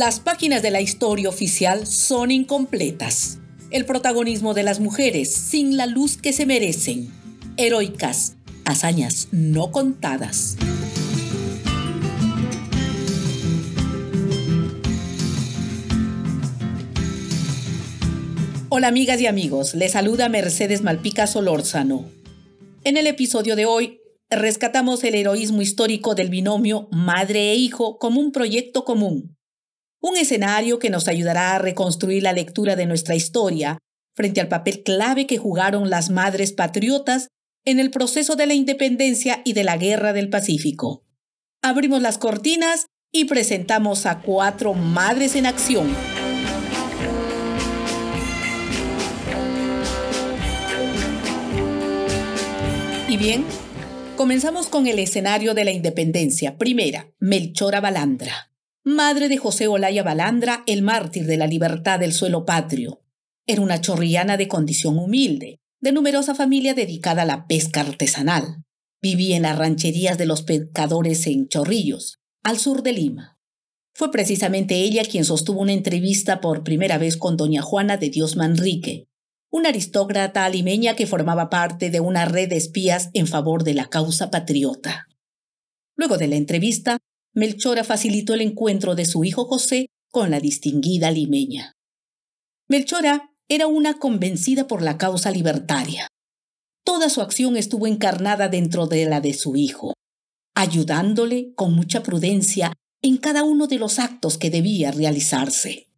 Las páginas de la historia oficial son incompletas. El protagonismo de las mujeres sin la luz que se merecen. Heroicas, hazañas no contadas. Hola amigas y amigos, les saluda Mercedes Malpica Solórzano. En el episodio de hoy rescatamos el heroísmo histórico del binomio madre e hijo como un proyecto común. Un escenario que nos ayudará a reconstruir la lectura de nuestra historia frente al papel clave que jugaron las madres patriotas en el proceso de la independencia y de la guerra del Pacífico. Abrimos las cortinas y presentamos a cuatro madres en acción. Y bien, comenzamos con el escenario de la independencia. Primera, Melchora Balandra, madre de José Olaya Balandra, el mártir de la libertad del suelo patrio. Era una chorrillana de condición humilde, de numerosa familia dedicada a la pesca artesanal. Vivía en las rancherías de los pescadores en Chorrillos, al sur de Lima. Fue precisamente ella quien sostuvo una entrevista por primera vez con doña Juana de Dios Manrique, una aristócrata alimeña que formaba parte de una red de espías en favor de la causa patriota. Luego de la entrevista, Melchora facilitó el encuentro de su hijo José con la distinguida limeña. Melchora era una convencida por la causa libertaria. Toda su acción estuvo encarnada dentro de la de su hijo, ayudándole con mucha prudencia en cada uno de los actos que debía realizarse.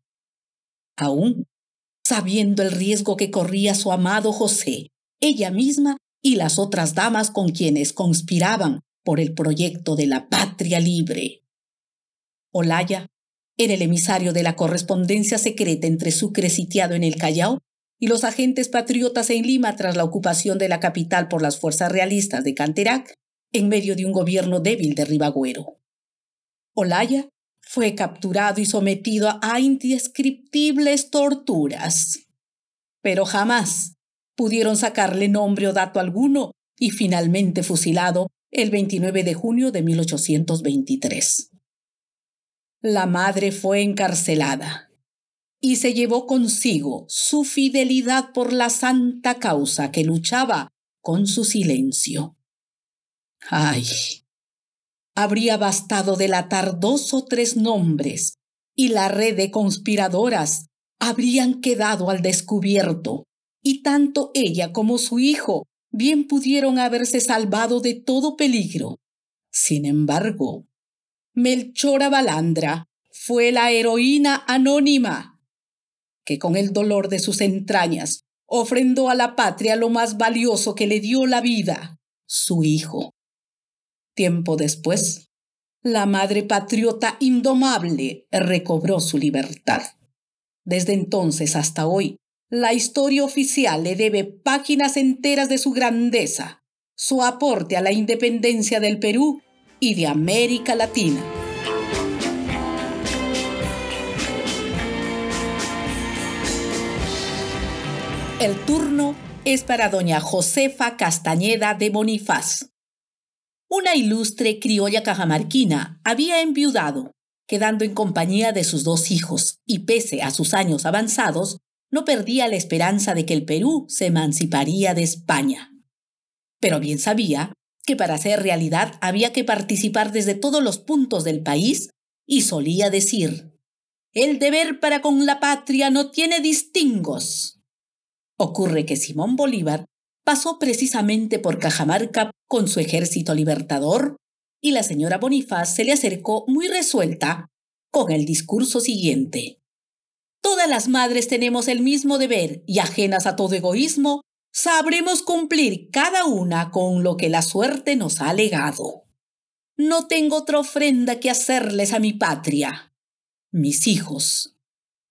Aún sabiendo el riesgo que corría su amado José, ella misma y las otras damas con quienes conspiraban por el proyecto de la patria libre. Olaya era el emisario de la correspondencia secreta entre Sucre sitiado en el Callao y los agentes patriotas en Lima tras la ocupación de la capital por las fuerzas realistas de Canterac en medio de un gobierno débil de Ribagüero. Olaya fue capturado y sometido a indescriptibles torturas. Pero jamás pudieron sacarle nombre o dato alguno y finalmente fusilado el 29 de junio de 1823. La madre fue encarcelada y se llevó consigo su fidelidad por la santa causa que luchaba con su silencio. Ay, habría bastado delatar dos o tres nombres y la red de conspiradoras habrían quedado al descubierto, y tanto ella como su hijo bien pudieron haberse salvado de todo peligro. Sin embargo, Melchora Balandra fue la heroína anónima que con el dolor de sus entrañas ofrendó a la patria lo más valioso que le dio la vida, su hijo. Tiempo después, la madre patriota indomable recobró su libertad. Desde entonces hasta hoy, la historia oficial le debe páginas enteras de su grandeza, su aporte a la independencia del Perú y de América Latina. El turno es para doña Josefa Castañeda de Bonifaz. Una ilustre criolla cajamarquina había enviudado, quedando en compañía de sus dos hijos, y pese a sus años avanzados, no perdía la esperanza de que el Perú se emanciparía de España. Pero bien sabía que para hacer realidad había que participar desde todos los puntos del país y solía decir, el deber para con la patria no tiene distingos. Ocurre que Simón Bolívar pasó precisamente por Cajamarca con su ejército libertador y la señora Bonifaz se le acercó muy resuelta con el discurso siguiente. Todas las madres tenemos el mismo deber y ajenas a todo egoísmo, sabremos cumplir cada una con lo que la suerte nos ha legado. No tengo otra ofrenda que hacerles a mi patria, mis hijos,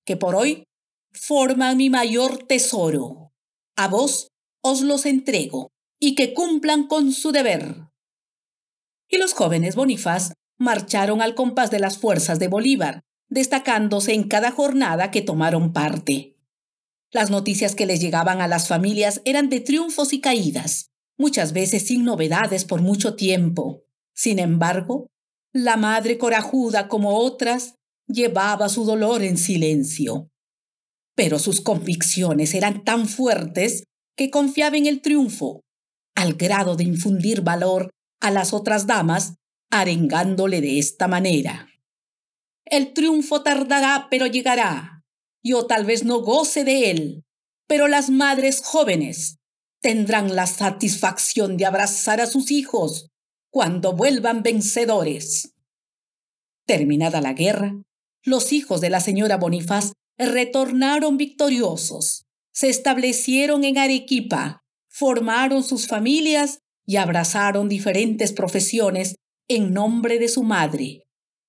que por hoy forman mi mayor tesoro. A vos os los entrego y que cumplan con su deber. Y los jóvenes Bonifaz marcharon al compás de las fuerzas de Bolívar, destacándose en cada jornada que tomaron parte. Las noticias que les llegaban a las familias eran de triunfos y caídas, muchas veces sin novedades por mucho tiempo. Sin embargo, la madre corajuda como otras llevaba su dolor en silencio. Pero sus convicciones eran tan fuertes que confiaba en el triunfo, al grado de infundir valor a las otras damas, arengándole de esta manera. El triunfo tardará, pero llegará. Yo tal vez no goce de él, pero las madres jóvenes tendrán la satisfacción de abrazar a sus hijos cuando vuelvan vencedores. Terminada la guerra, los hijos de la señora Bonifaz retornaron victoriosos, se establecieron en Arequipa, formaron sus familias y abrazaron diferentes profesiones en nombre de su madre,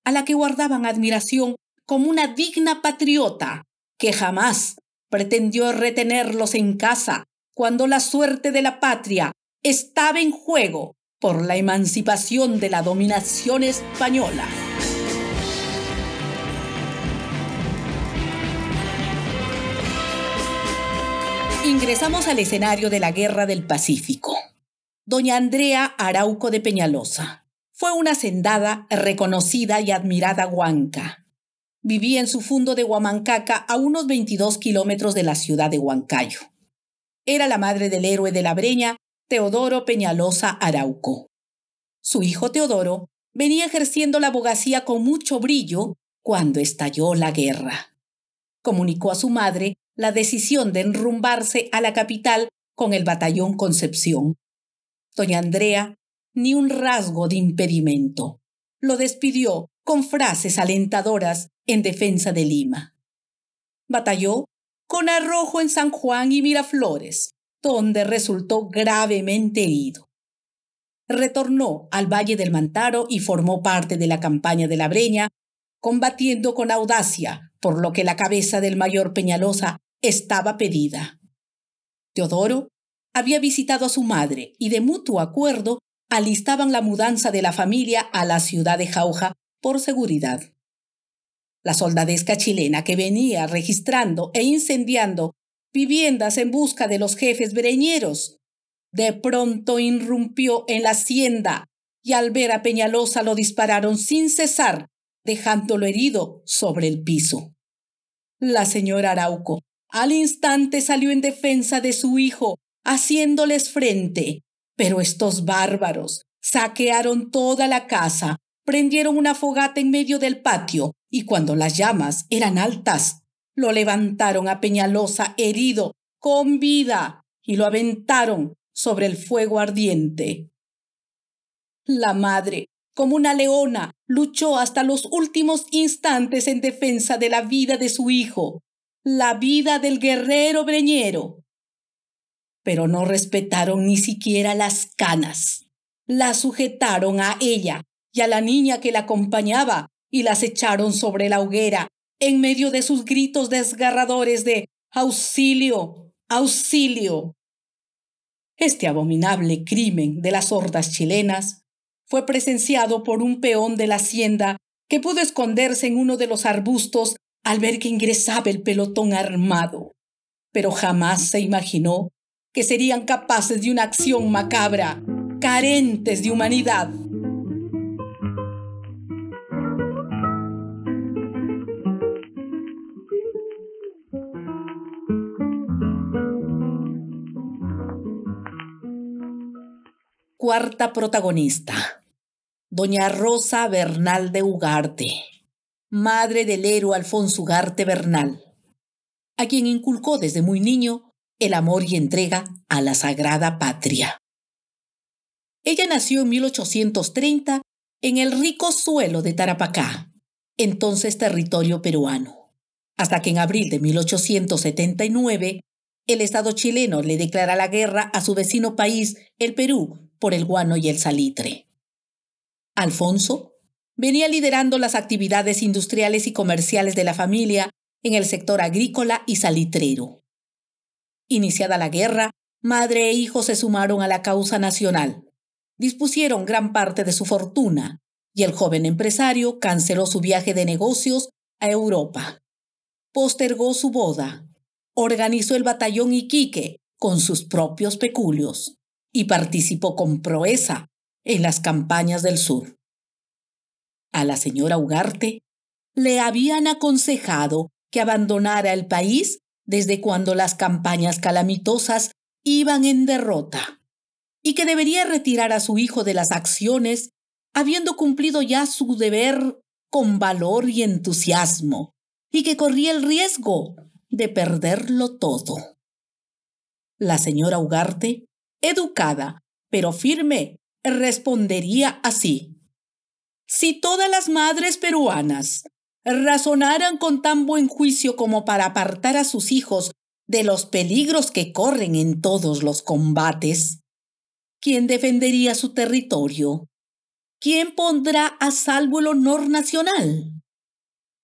a la que guardaban admiración como una digna patriota que jamás pretendió retenerlos en casa cuando la suerte de la patria estaba en juego por la emancipación de la dominación española. Ingresamos al escenario de la Guerra del Pacífico. Doña Andrea Arauco de Peñalosa fue una sendada, reconocida y admirada huanca. Vivía en su fundo de Huamancaca a unos 22 kilómetros de la ciudad de Huancayo. Era la madre del héroe de la Breña, Teodoro Peñalosa Arauco. Su hijo Teodoro venía ejerciendo la abogacía con mucho brillo cuando estalló la guerra. Comunicó a su madre la decisión de enrumbarse a la capital con el batallón Concepción. Doña Andrea, ni un rasgo de impedimento. Lo despidió con frases alentadoras en defensa de Lima. Batalló con arrojo en San Juan y Miraflores, donde resultó gravemente herido retornó al Valle del Mantaro y formó parte de la campaña de la Breña, combatiendo con audacia, por lo que la cabeza del mayor Peñalosa estaba pedida. Teodoro había visitado a su madre y de mutuo acuerdo alistaban la mudanza de la familia a la ciudad de Jauja por seguridad. La soldadesca chilena que venía registrando e incendiando viviendas en busca de los jefes breñeros de pronto irrumpió en la hacienda y al ver a Peñalosa lo dispararon sin cesar, dejándolo herido sobre el piso. La señora Arauco al instante salió en defensa de su hijo, haciéndoles frente, pero estos bárbaros saquearon toda la casa, prendieron una fogata en medio del patio y cuando las llamas eran altas, lo levantaron a Peñalosa herido, con vida, y lo aventaron sobre el fuego ardiente. La madre, como una leona, luchó hasta los últimos instantes en defensa de la vida de su hijo, la vida del guerrero breñero. Pero no respetaron ni siquiera las canas. La sujetaron a ella y a la niña que la acompañaba y las echaron sobre la hoguera en medio de sus gritos desgarradores de auxilio, auxilio. Este abominable crimen de las hordas chilenas fue presenciado por un peón de la hacienda que pudo esconderse en uno de los arbustos al ver que ingresaba el pelotón armado, pero jamás se imaginó que serían capaces de una acción macabra, carentes de humanidad. Cuarta protagonista. Doña Rosa Bernal de Ugarte, madre del héroe Alfonso Ugarte Bernal, a quien inculcó desde muy niño el amor y entrega a la sagrada patria. Ella nació en 1830 en el rico suelo de Tarapacá, entonces territorio peruano, hasta que en abril de 1879 el Estado chileno le declara la guerra a su vecino país, el Perú, por el guano y el salitre. Alfonso venía liderando las actividades industriales y comerciales de la familia en el sector agrícola y salitrero. Iniciada la guerra, madre e hijo se sumaron a la causa nacional, dispusieron gran parte de su fortuna y el joven empresario canceló su viaje de negocios a Europa. Postergó su boda, organizó el batallón Iquique con sus propios peculios y participó con proeza en las campañas del sur. A la señora Ugarte le habían aconsejado que abandonara el país desde cuando las campañas calamitosas iban en derrota, y que debería retirar a su hijo de las acciones, habiendo cumplido ya su deber con valor y entusiasmo, y que corría el riesgo de perderlo todo. La señora Ugarte, educada pero firme, respondería así. Si todas las madres peruanas razonaran con tan buen juicio como para apartar a sus hijos de los peligros que corren en todos los combates, ¿quién defendería su territorio? ¿Quién pondrá a salvo el honor nacional?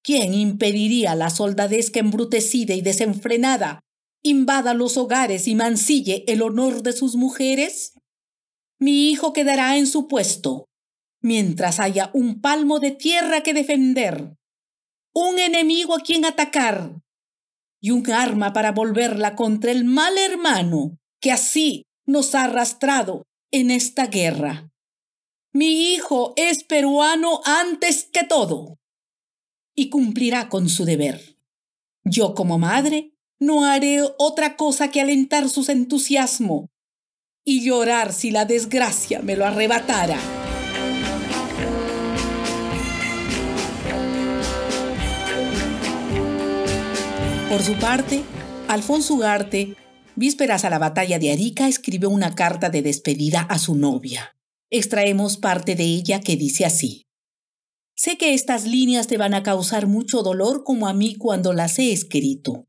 ¿Quién impediría la soldadesca embrutecida y desenfrenada invada los hogares y mancille el honor de sus mujeres? Mi hijo quedará en su puesto, mientras haya un palmo de tierra que defender, un enemigo a quien atacar y un arma para volverla contra el mal hermano que así nos ha arrastrado en esta guerra. Mi hijo es peruano antes que todo y cumplirá con su deber. Yo como madre no haré otra cosa que alentar sus entusiasmo y llorar si la desgracia me lo arrebatara. Por su parte, Alfonso Ugarte, vísperas a la batalla de Arica, escribió una carta de despedida a su novia. Extraemos parte de ella que dice así. Sé que estas líneas te van a causar mucho dolor como a mí cuando las he escrito.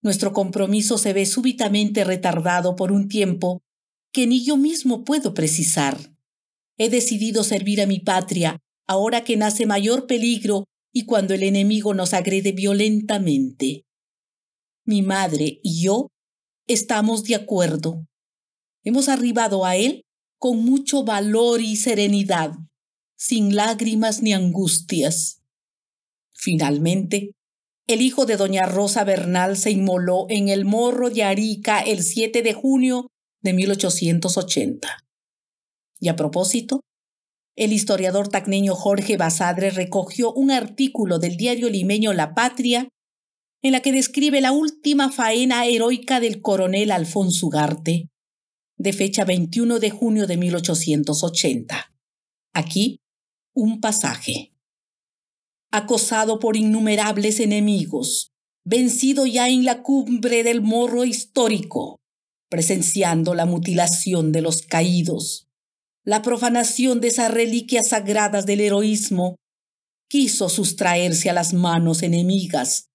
Nuestro compromiso se ve súbitamente retardado por un tiempo que ni yo mismo puedo precisar. He decidido servir a mi patria ahora que nace mayor peligro y cuando el enemigo nos agrede violentamente. Mi madre y yo estamos de acuerdo. Hemos arribado a él con mucho valor y serenidad sin lágrimas ni angustias. Finalmente, el hijo de doña Rosa Bernal se inmoló en el morro de Arica el 7 de junio de 1880. Y a propósito, el historiador tacneño Jorge Basadre recogió un artículo del diario limeño La Patria en la que describe la última faena heroica del coronel Alfonso Ugarte, de fecha 21 de junio de 1880. Aquí un pasaje. Acosado por innumerables enemigos, vencido ya en la cumbre del morro histórico, presenciando la mutilación de los caídos, la profanación de esas reliquias sagradas del heroísmo, quiso sustraerse a las manos enemigas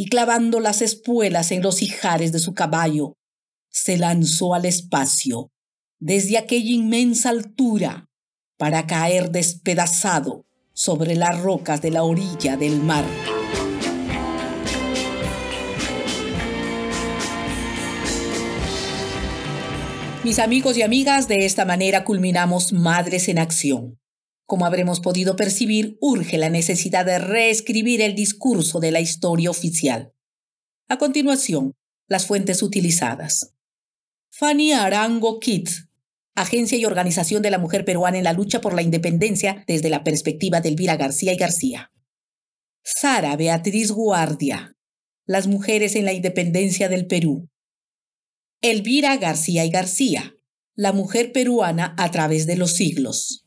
y clavando las espuelas en los ijares de su caballo, se lanzó al espacio desde aquella inmensa altura para caer despedazado sobre las rocas de la orilla del mar. Mis amigos y amigas, de esta manera culminamos Madres en Acción. Como habremos podido percibir, urge la necesidad de reescribir el discurso de la historia oficial. A continuación, las fuentes utilizadas. Fanny Arango Kitt, Agencia y Organización de la Mujer Peruana en la lucha por la independencia desde la perspectiva de Elvira García y García. Sara Beatriz Guardia, Las mujeres en la independencia del Perú. Elvira García y García, La mujer peruana a través de los siglos.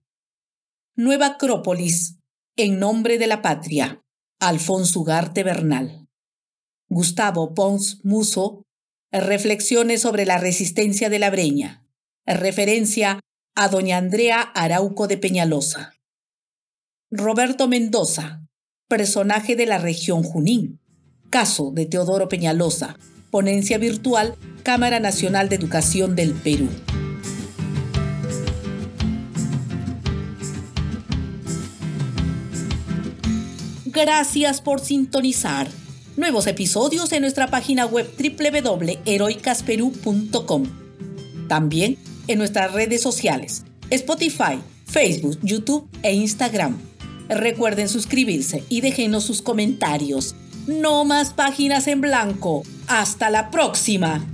Nueva Acrópolis, En nombre de la patria, Alfonso Ugarte Bernal. Gustavo Pons Muso, Reflexiones sobre la resistencia de la Breña referencia a doña Andrea Arauco de Peñalosa. Roberto Mendoza, personaje de la región Junín. Caso de Teodoro Peñalosa, ponencia virtual, Cámara Nacional de Educación del Perú. Gracias por sintonizar. Nuevos episodios en nuestra página web www.heroicasperú.com. También en nuestras redes sociales, Spotify, Facebook, YouTube e Instagram. Recuerden suscribirse y déjenos sus comentarios. No más páginas en blanco. Hasta la próxima.